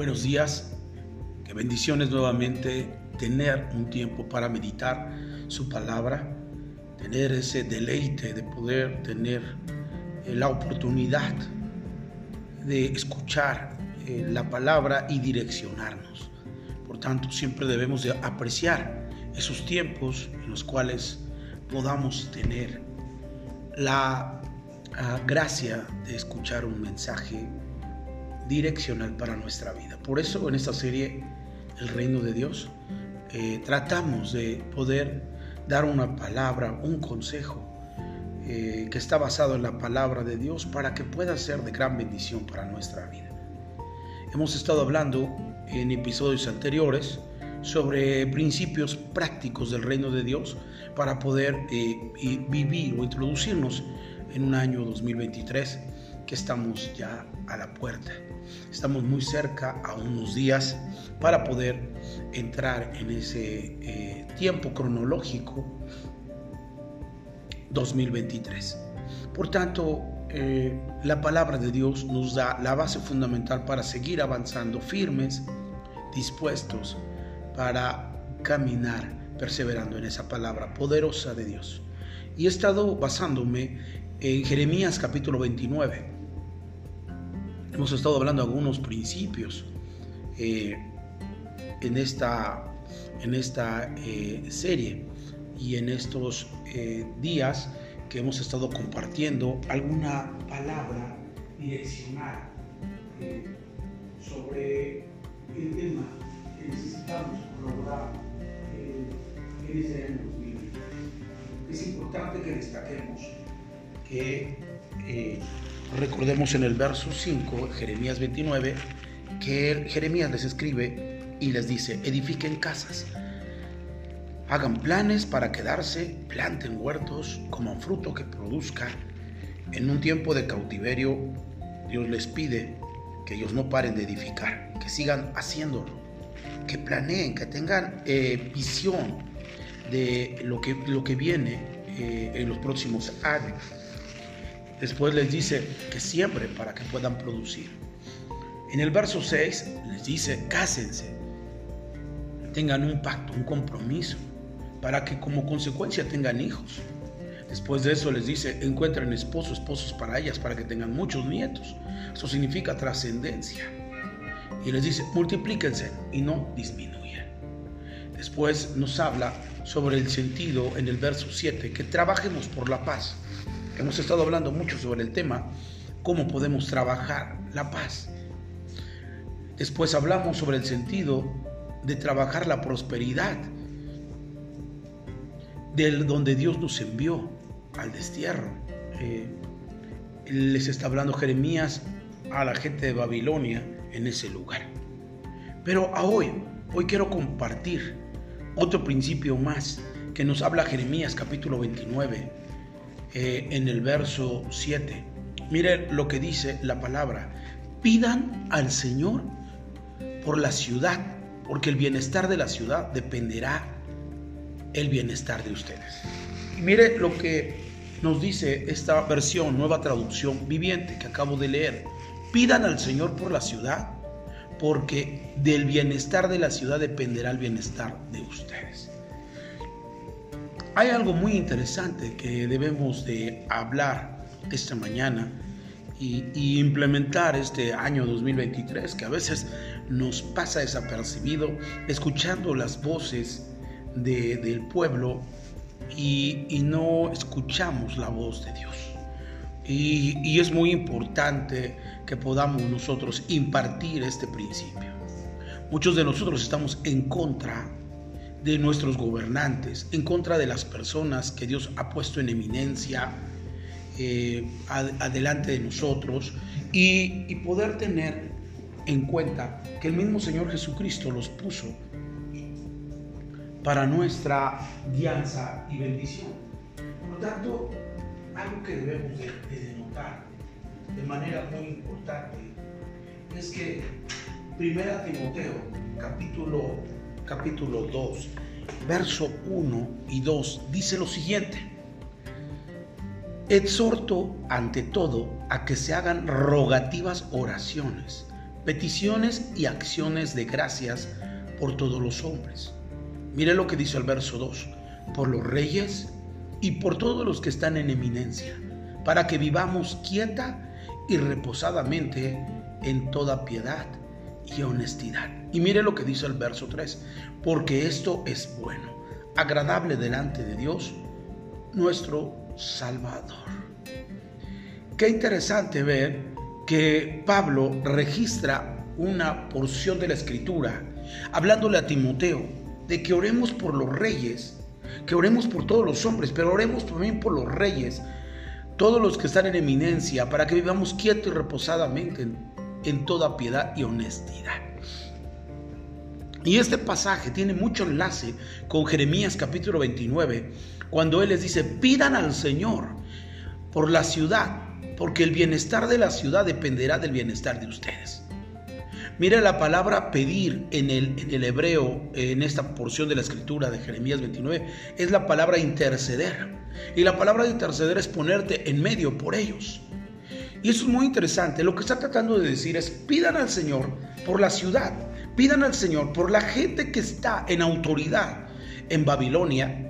Buenos días, qué bendiciones nuevamente tener un tiempo para meditar su palabra, tener ese deleite de poder tener eh, la oportunidad de escuchar eh, la palabra y direccionarnos. Por tanto, siempre debemos de apreciar esos tiempos en los cuales podamos tener la ah, gracia de escuchar un mensaje direccional para nuestra vida. Por eso en esta serie, El Reino de Dios, eh, tratamos de poder dar una palabra, un consejo eh, que está basado en la palabra de Dios para que pueda ser de gran bendición para nuestra vida. Hemos estado hablando en episodios anteriores sobre principios prácticos del reino de Dios para poder eh, vivir o introducirnos en un año 2023 que estamos ya a la puerta. Estamos muy cerca a unos días para poder entrar en ese eh, tiempo cronológico 2023. Por tanto, eh, la palabra de Dios nos da la base fundamental para seguir avanzando firmes, dispuestos para caminar perseverando en esa palabra poderosa de Dios. Y he estado basándome en Jeremías capítulo 29. Hemos estado hablando de algunos principios eh, en esta, en esta eh, serie y en estos eh, días que hemos estado compartiendo alguna palabra direccional sobre el tema que necesitamos colaborar en este año 2020. Es importante que destaquemos que recordemos en el verso 5, Jeremías 29, que Jeremías les escribe y les dice, edifiquen casas, hagan planes para quedarse, planten huertos, coman fruto que produzca. En un tiempo de cautiverio, Dios les pide que ellos no paren de edificar, que sigan haciéndolo que planeen, que tengan eh, visión de lo que, lo que viene eh, en los próximos años. Después les dice que siempre para que puedan producir. En el verso 6 les dice, cásense, tengan un pacto, un compromiso, para que como consecuencia tengan hijos. Después de eso les dice, encuentren esposos, esposos para ellas, para que tengan muchos nietos. Eso significa trascendencia y les dice, multiplíquense y no disminuyan. Después nos habla sobre el sentido en el verso 7, que trabajemos por la paz. Hemos estado hablando mucho sobre el tema, cómo podemos trabajar la paz. Después hablamos sobre el sentido de trabajar la prosperidad, del donde Dios nos envió al destierro. Eh, les está hablando Jeremías a la gente de Babilonia en ese lugar. Pero a hoy, hoy quiero compartir otro principio más que nos habla Jeremías capítulo 29 eh, en el verso 7. Mire lo que dice la palabra. Pidan al Señor por la ciudad, porque el bienestar de la ciudad dependerá el bienestar de ustedes. Mire lo que nos dice esta versión, nueva traducción viviente que acabo de leer. Pidan al Señor por la ciudad, porque del bienestar de la ciudad dependerá el bienestar de ustedes. Hay algo muy interesante que debemos de hablar esta mañana y, implementar este año 2023, que a veces nos pasa desapercibido, escuchando las voces del pueblo y no escuchamos la voz de Dios. Y, es muy importante que podamos nosotros impartir este principio. Muchos de nosotros estamos en contra de nuestros gobernantes, en contra de las personas que Dios ha puesto en eminencia eh, adelante de nosotros y, poder tener en cuenta que el mismo Señor Jesucristo los puso para nuestra guianza y bendición. Por lo tanto, algo que debemos de, denotar de manera muy importante es que Primera Timoteo capítulo, capítulo 2, verso 1 y 2 dice lo siguiente. Exhorto ante todo a que se hagan rogativas oraciones, peticiones y acciones de gracias por todos los hombres. Mire lo que dice el verso 2, por los reyes y por todos los que están en eminencia, para que vivamos quieta y reposadamente en toda piedad y honestidad. Y mire lo que dice el verso 3, porque esto es bueno, agradable delante de Dios, nuestro Salvador. Qué interesante ver que Pablo registra una porción de la escritura hablándole a Timoteo de que oremos por los reyes, que oremos por todos los hombres, pero oremos también por los reyes, todos los que están en eminencia, para que vivamos quieto y reposadamente en, en toda piedad y honestidad. Y este pasaje tiene mucho enlace con Jeremías capítulo 29, cuando Él les dice, pidan al Señor por la ciudad, porque el bienestar de la ciudad dependerá del bienestar de ustedes. Mire la palabra pedir en el, en el hebreo, en esta porción de la escritura de Jeremías 29, es la palabra interceder. Y la palabra interceder es ponerte en medio por ellos. Y eso es muy interesante. Lo que está tratando de decir es, pidan al Señor por la ciudad, pidan al Señor por la gente que está en autoridad en Babilonia,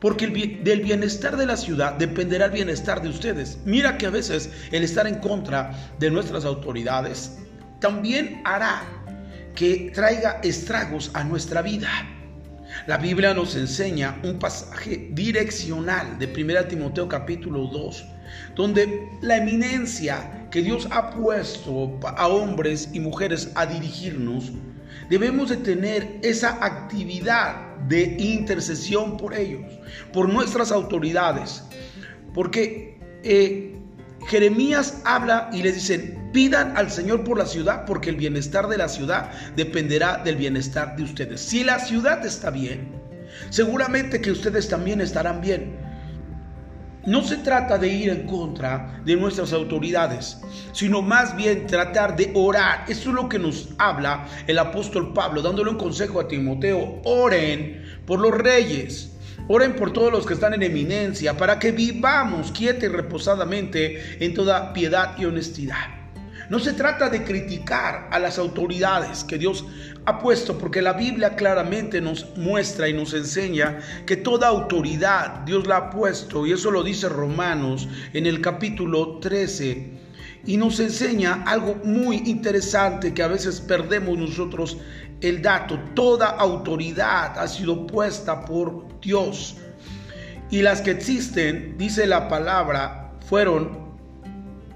porque del bienestar de la ciudad dependerá el bienestar de ustedes. Mira que a veces el estar en contra de nuestras autoridades también hará que traiga estragos a nuestra vida. La Biblia nos enseña un pasaje direccional de 1 Timoteo capítulo 2, donde la eminencia que Dios ha puesto a hombres y mujeres a dirigirnos, debemos de tener esa actividad de intercesión por ellos, por nuestras autoridades, porque eh, Jeremías habla y les dicen, pidan al Señor por la ciudad, porque el bienestar de la ciudad dependerá del bienestar de ustedes. Si la ciudad está bien, seguramente que ustedes también estarán bien. No se trata de ir en contra de nuestras autoridades, sino más bien tratar de orar. Eso es lo que nos habla el apóstol Pablo, dándole un consejo a Timoteo. Oren por los reyes Oren por todos los que están en eminencia, para que vivamos quieta y reposadamente en toda piedad y honestidad. No se trata de criticar a las autoridades que Dios ha puesto, porque la Biblia claramente nos muestra y nos enseña que toda autoridad Dios la ha puesto, y eso lo dice Romanos en el capítulo 13 y nos enseña algo muy interesante que a veces perdemos nosotros el dato. Toda autoridad ha sido puesta por Dios. Y las que existen, dice la palabra, fueron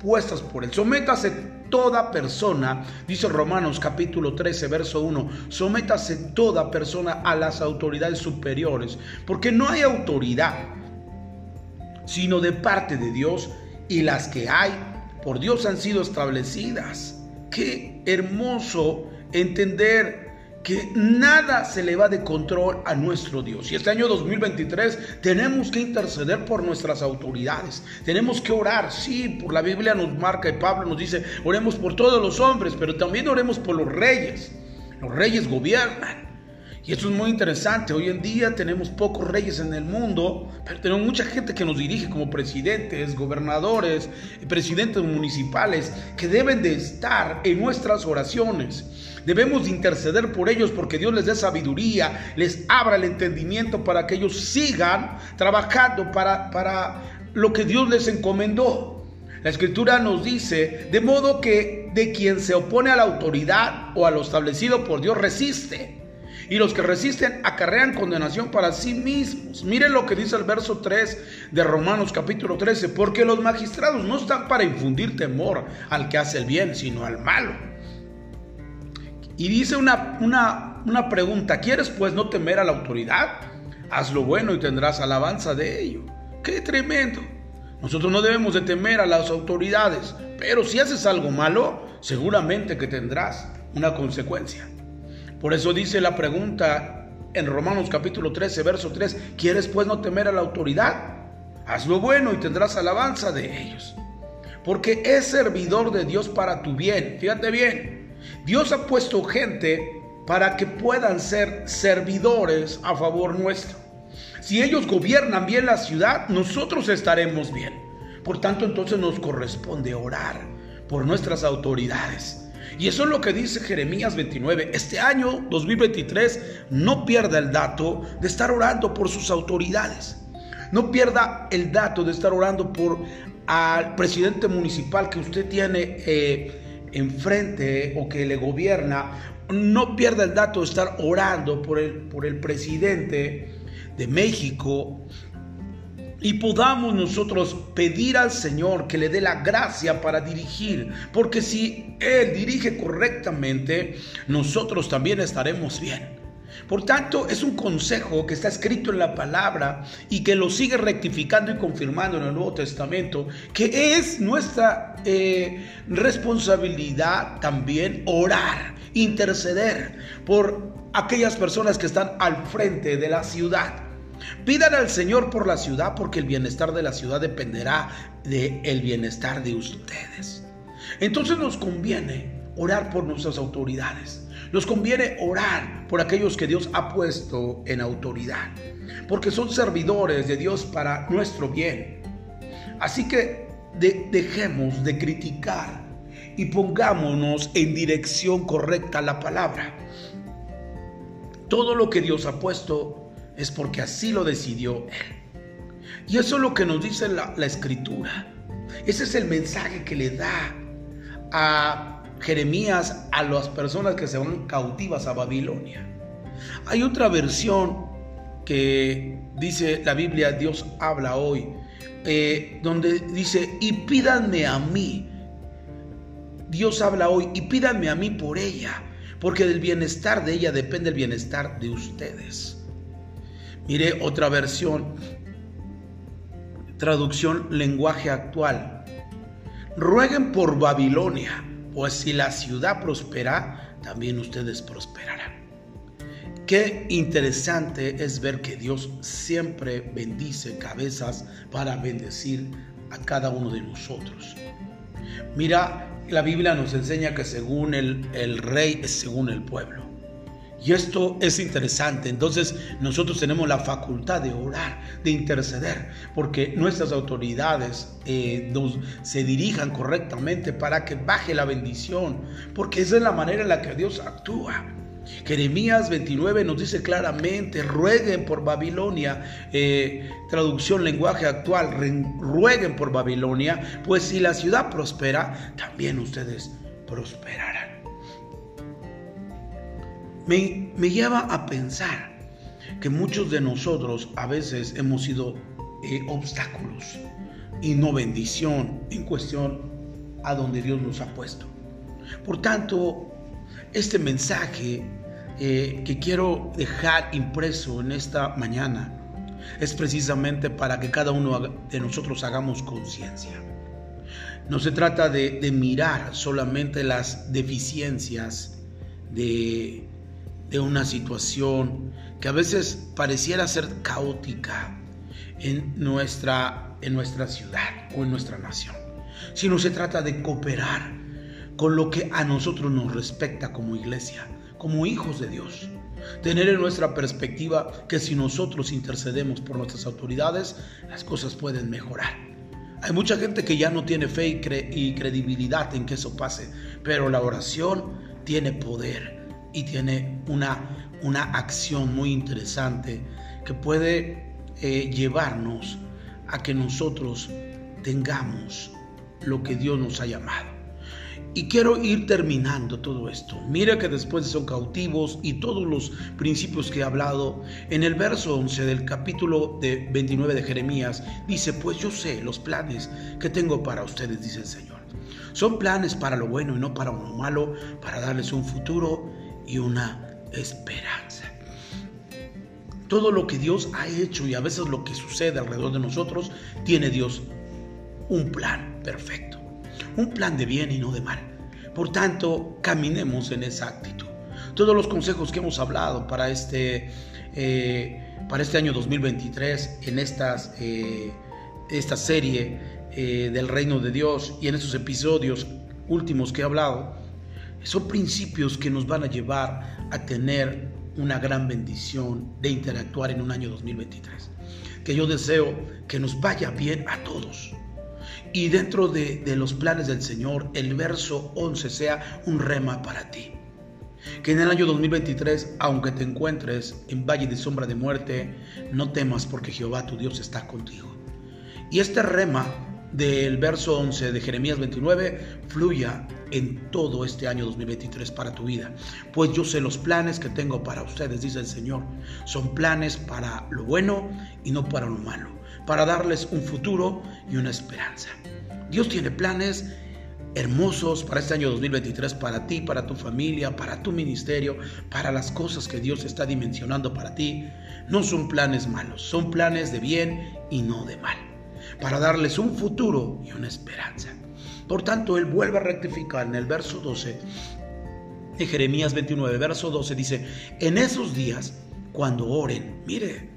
puestas por Él. Sométase toda persona, dice Romanos capítulo 13, verso 1, sométase toda persona a las autoridades superiores, porque no hay autoridad, sino de parte de Dios, y las que hay por Dios han sido establecidas. Qué hermoso entender que nada se le va de control a nuestro Dios. Y este año 2023 tenemos que interceder por nuestras autoridades. Tenemos que orar, sí, por la Biblia nos marca y Pablo nos dice, oremos por todos los hombres, pero también oremos por los reyes. Los reyes gobiernan. Y eso es muy interesante. Hoy en día tenemos pocos reyes en el mundo, pero tenemos mucha gente que nos dirige como presidentes, gobernadores, presidentes municipales, que deben de estar en nuestras oraciones. Debemos de interceder por ellos porque Dios les dé sabiduría, les abra el entendimiento para que ellos sigan trabajando para, para lo que Dios les encomendó. La escritura nos dice, de modo que de quien se opone a la autoridad o a lo establecido por Dios resiste. Y los que resisten acarrean condenación para sí mismos. Miren lo que dice el verso 3 de Romanos capítulo 13, porque los magistrados no están para infundir temor al que hace el bien, sino al malo. Y dice una, una, una pregunta, ¿quieres pues no temer a la autoridad? Haz lo bueno y tendrás alabanza de ello. ¡Qué tremendo! Nosotros no debemos de temer a las autoridades, pero si haces algo malo, seguramente que tendrás una consecuencia. Por eso dice la pregunta en Romanos capítulo 13, verso 3, ¿quieres pues no temer a la autoridad? Haz lo bueno y tendrás alabanza de ellos. Porque es servidor de Dios para tu bien. Fíjate bien, Dios ha puesto gente para que puedan ser servidores a favor nuestro. Si ellos gobiernan bien la ciudad, nosotros estaremos bien. Por tanto, entonces nos corresponde orar por nuestras autoridades. Y eso es lo que dice Jeremías 29. Este año 2023 no pierda el dato de estar orando por sus autoridades. No pierda el dato de estar orando por al presidente municipal que usted tiene eh, enfrente o que le gobierna. No pierda el dato de estar orando por el, por el presidente de México y podamos nosotros pedir al Señor que le dé la gracia para dirigir, porque si Él dirige correctamente, nosotros también estaremos bien. Por tanto, es un consejo que está escrito en la palabra y que lo sigue rectificando y confirmando en el Nuevo Testamento, que es nuestra eh, responsabilidad también orar, interceder por aquellas personas que están al frente de la ciudad. Pidan al Señor por la ciudad porque el bienestar de la ciudad dependerá del el bienestar de ustedes. Entonces nos conviene orar por nuestras autoridades. Nos conviene orar por aquellos que Dios ha puesto en autoridad, porque son servidores de Dios para nuestro bien. Así que dejemos de criticar y pongámonos en dirección correcta a la palabra. Todo lo que Dios ha puesto es porque así lo decidió Él. Y eso es lo que nos dice la, escritura. Ese es el mensaje que le da a Jeremías a las personas que se van cautivas a Babilonia. Hay otra versión que dice la Biblia, Dios habla hoy, eh, donde dice, y pídanme a mí. Dios habla hoy, y pídanme a mí por ella, porque del bienestar de ella depende el bienestar de ustedes. Mire otra versión, traducción lenguaje actual. Rueguen por Babilonia, pues si la ciudad prospera, también ustedes prosperarán. Qué interesante es ver que Dios siempre bendice cabezas para bendecir a cada uno de nosotros. Mira, la Biblia nos enseña que según el, el rey es según el pueblo. Y esto es interesante. Entonces nosotros tenemos la facultad de orar, de interceder, porque nuestras autoridades eh, se dirijan correctamente para que baje la bendición, porque esa es la manera en la que Dios actúa. Jeremías 29 nos dice claramente, rueguen por Babilonia, eh, traducción lenguaje actual, rueguen por Babilonia, pues si la ciudad prospera, también ustedes prosperarán me, lleva a pensar que muchos de nosotros a veces hemos sido eh, obstáculos y no bendición en cuestión a donde Dios nos ha puesto. Por tanto, este mensaje eh, que quiero dejar impreso en esta mañana es precisamente para que cada uno de nosotros hagamos conciencia. No se trata de mirar solamente las deficiencias de de una situación que a veces pareciera ser caótica en nuestra, en nuestra ciudad o en nuestra nación, sino se trata de cooperar con lo que a nosotros nos respecta como iglesia, como hijos de Dios. Tener en nuestra perspectiva que si nosotros intercedemos por nuestras autoridades, las cosas pueden mejorar. Hay mucha gente que ya no tiene fe y, y credibilidad en que eso pase, pero la oración tiene poder y tiene una, una acción muy interesante que puede eh, llevarnos a que nosotros tengamos lo que Dios nos ha llamado. Y quiero ir terminando todo esto. Mira que después son cautivos y todos los principios que he hablado, en el verso 11 del capítulo de 29 de Jeremías, dice, pues yo sé los planes que tengo para ustedes, dice el Señor. Son planes para lo bueno y no para lo malo, para darles un futuro y una esperanza. Todo lo que Dios ha hecho y a veces lo que sucede alrededor de nosotros, tiene Dios un plan perfecto, un plan de bien y no de mal. Por tanto, caminemos en esa actitud. Todos los consejos que hemos hablado para este, eh, para este año 2023, en estas, eh, esta serie eh, del reino de Dios y en estos episodios últimos que he hablado, son principios que nos van a llevar a tener una gran bendición de interactuar en un año 2023. Que yo deseo que nos vaya bien a todos. y dentro de, los planes del Señor, el verso 11 sea un rema para ti. Que en el año 2023, aunque te encuentres en valle de sombra de muerte, no temas porque Jehová tu Dios está contigo. Y este rema del verso 11 de Jeremías 29 fluya en todo este año 2023 para tu vida. Pues yo sé los planes que tengo para ustedes, dice el Señor. Son planes para lo bueno y no para lo malo, para darles un futuro y una esperanza. Dios tiene planes hermosos para este año 2023, para ti, para tu familia, para tu ministerio, para las cosas que Dios está dimensionando para ti. No son planes malos, son planes de bien y no de mal, para darles un futuro y una esperanza. Por tanto, Él vuelve a rectificar en el verso 12 de Jeremías 29, verso 12, dice, en esos días, cuando oren, mire,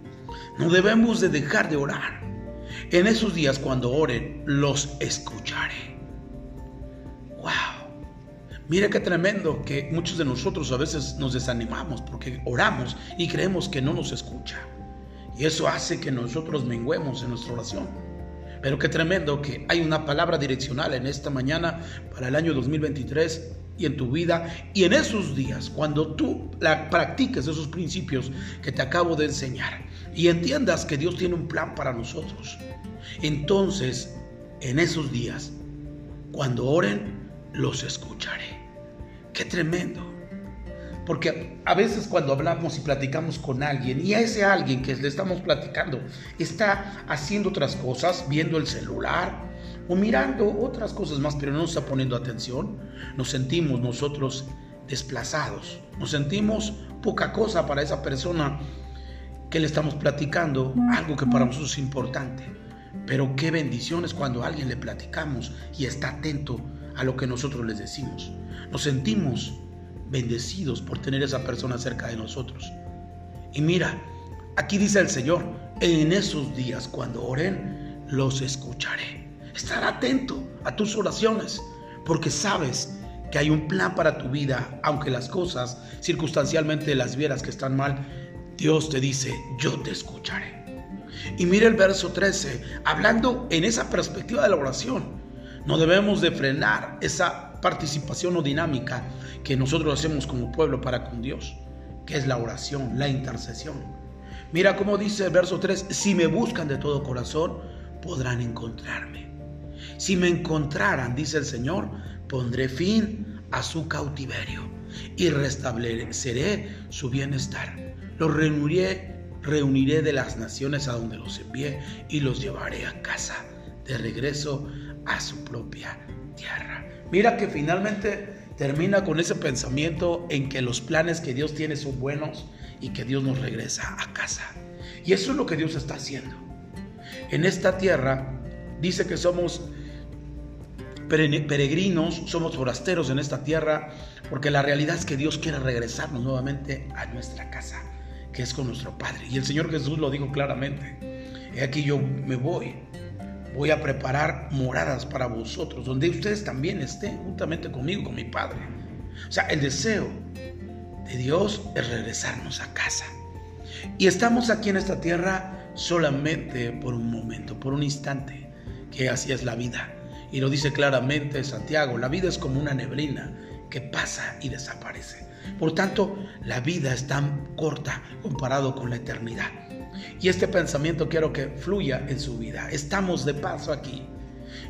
no debemos de dejar de orar. En esos días, cuando oren, los escucharé Mira qué tremendo que muchos de nosotros a veces nos desanimamos porque oramos y creemos que no nos escucha. Y eso hace que nosotros menguemos en nuestra oración. Pero qué tremendo que hay una palabra direccional en esta mañana para el año 2023 y en tu vida y en esos días, cuando tú la practiques esos principios que te acabo de enseñar y entiendas que Dios tiene un plan para nosotros. Entonces, en esos días, cuando oren, los escucharé. Qué tremendo. Porque a veces cuando hablamos y platicamos con alguien y a ese alguien que le estamos platicando está haciendo otras cosas, viendo el celular o mirando otras cosas más, pero no está poniendo atención, nos sentimos nosotros desplazados, nos sentimos poca cosa para esa persona que le estamos platicando, algo que para nosotros es importante. Pero qué bendiciones cuando a alguien le platicamos y está atento a lo que nosotros les decimos. Nos sentimos bendecidos por tener esa persona cerca de nosotros. Y mira, aquí dice el Señor, en esos días cuando oren, los escucharé. Estar atento a tus oraciones, porque sabes que hay un plan para tu vida, aunque las cosas circunstancialmente las vieras que están mal, Dios te dice, yo te escucharé. Y mira el verso 13, hablando en esa perspectiva de la oración. No debemos de frenar esa participación o dinámica que nosotros hacemos como pueblo para con Dios, que es la oración, la intercesión. Mira cómo dice el verso 3, si me buscan de todo corazón, podrán encontrarme. Si me encontraran, dice el Señor, pondré fin a su cautiverio y restableceré su bienestar. Los reuniré, reuniré de las naciones a donde los envié y los llevaré a casa de regreso a su propia tierra. Mira que finalmente termina con ese pensamiento en que los planes que Dios tiene son buenos y que Dios nos regresa a casa. Y eso es lo que Dios está haciendo. En esta tierra dice que somos peregrinos, somos forasteros en esta tierra, porque la realidad es que Dios quiere regresarnos nuevamente a nuestra casa, que es con nuestro Padre. Y el Señor Jesús lo dijo claramente. He aquí yo me voy, voy a preparar moradas para vosotros, donde ustedes también estén juntamente conmigo, con mi Padre. O sea, el deseo de Dios es regresarnos a casa. Y estamos aquí en esta tierra solamente por un momento, por un instante, que así es la vida. Y lo dice claramente Santiago, la vida es como una neblina que pasa y desaparece. Por tanto, la vida es tan corta comparado con la eternidad. Y este pensamiento quiero que fluya en su vida. Estamos de paso aquí.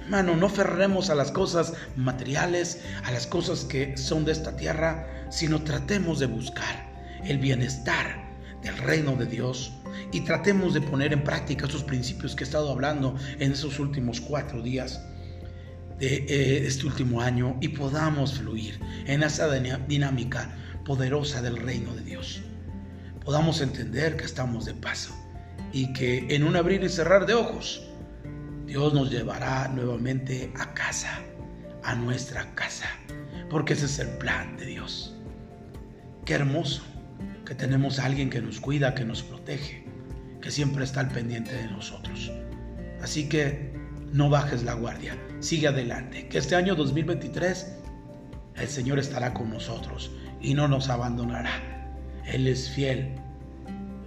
Hermano, no ferremos a las cosas materiales, a las cosas que son de esta tierra, sino tratemos de buscar el bienestar del reino de Dios y tratemos de poner en práctica esos principios que he estado hablando en esos últimos cuatro días de eh, este último año y podamos fluir en esa dinámica poderosa del reino de Dios podamos entender que estamos de paso y que en un abrir y cerrar de ojos, Dios nos llevará nuevamente a casa, a nuestra casa, porque ese es el plan de Dios. Qué hermoso que tenemos a alguien que nos cuida, que nos protege, que siempre está al pendiente de nosotros. Así que no bajes la guardia, sigue adelante, que este año 2023 el Señor estará con nosotros y no nos abandonará. Él es fiel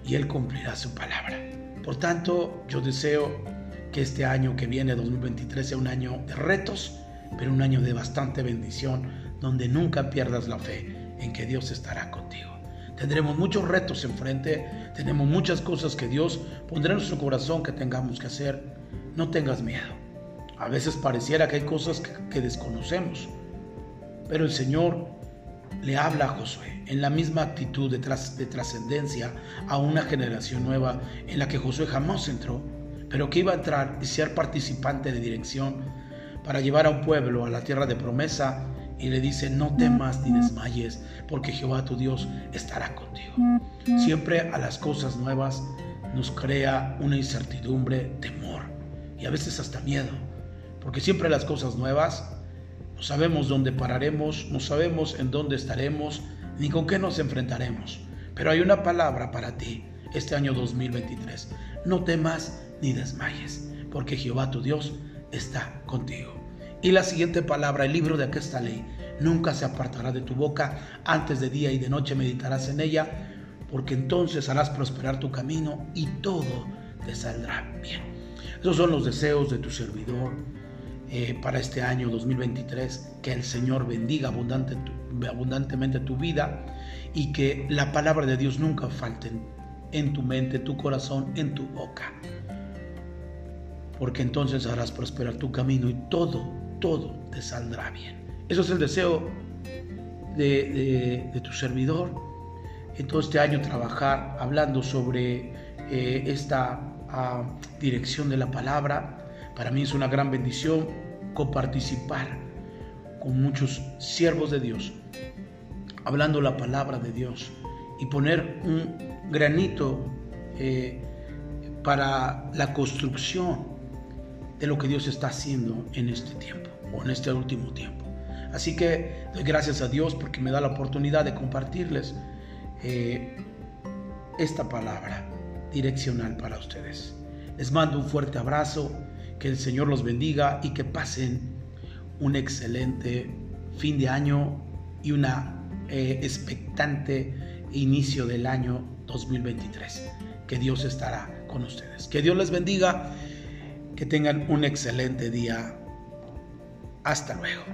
y Él cumplirá su palabra. Por tanto, yo deseo que este año que viene, 2023, sea un año de retos, pero un año de bastante bendición, donde nunca pierdas la fe en que Dios estará contigo. Tendremos muchos retos enfrente, tenemos muchas cosas que Dios pondrá en nuestro corazón que tengamos que hacer. No tengas miedo. A veces pareciera que hay cosas que, desconocemos, pero el Señor le habla a Josué en la misma actitud de, de trascendencia a una generación nueva en la que Josué jamás entró, pero que iba a entrar y ser participante de dirección para llevar a un pueblo a la tierra de promesa y le dice, no temas ni desmayes, porque Jehová tu Dios estará contigo. Siempre a las cosas nuevas nos crea una incertidumbre, temor y a veces hasta miedo, porque siempre las cosas nuevas no sabemos dónde pararemos, no sabemos en dónde estaremos, ni con qué nos enfrentaremos. Pero hay una palabra para ti este año 2023. No temas ni desmayes, porque Jehová tu Dios está contigo. Y la siguiente palabra, el libro de aquesta ley, nunca se apartará de tu boca, antes de día y de noche meditarás en ella, porque entonces harás prosperar tu camino y todo te saldrá bien. Esos son los deseos de tu servidor eh, para este año 2023. Que el Señor bendiga abundante abundantemente tu vida y que la palabra de Dios nunca falte en tu mente, tu corazón, en tu boca. Porque entonces harás prosperar tu camino y todo todo te saldrá bien. Eso es el deseo de, tu servidor. En todo este año trabajar hablando sobre eh, esta ah, dirección de la palabra. Para mí es una gran bendición coparticipar con muchos siervos de Dios, hablando la palabra de Dios y poner un granito eh, para la construcción de lo que Dios está haciendo en este tiempo o en este último tiempo. Así que doy gracias a Dios porque me da la oportunidad de compartirles eh, esta palabra direccional para ustedes. Les mando un fuerte abrazo, que el Señor los bendiga y que pasen un excelente fin de año y una eh, expectante inicio del año 2023. Que Dios estará con ustedes. Que Dios les bendiga que tengan un excelente día. Hasta luego.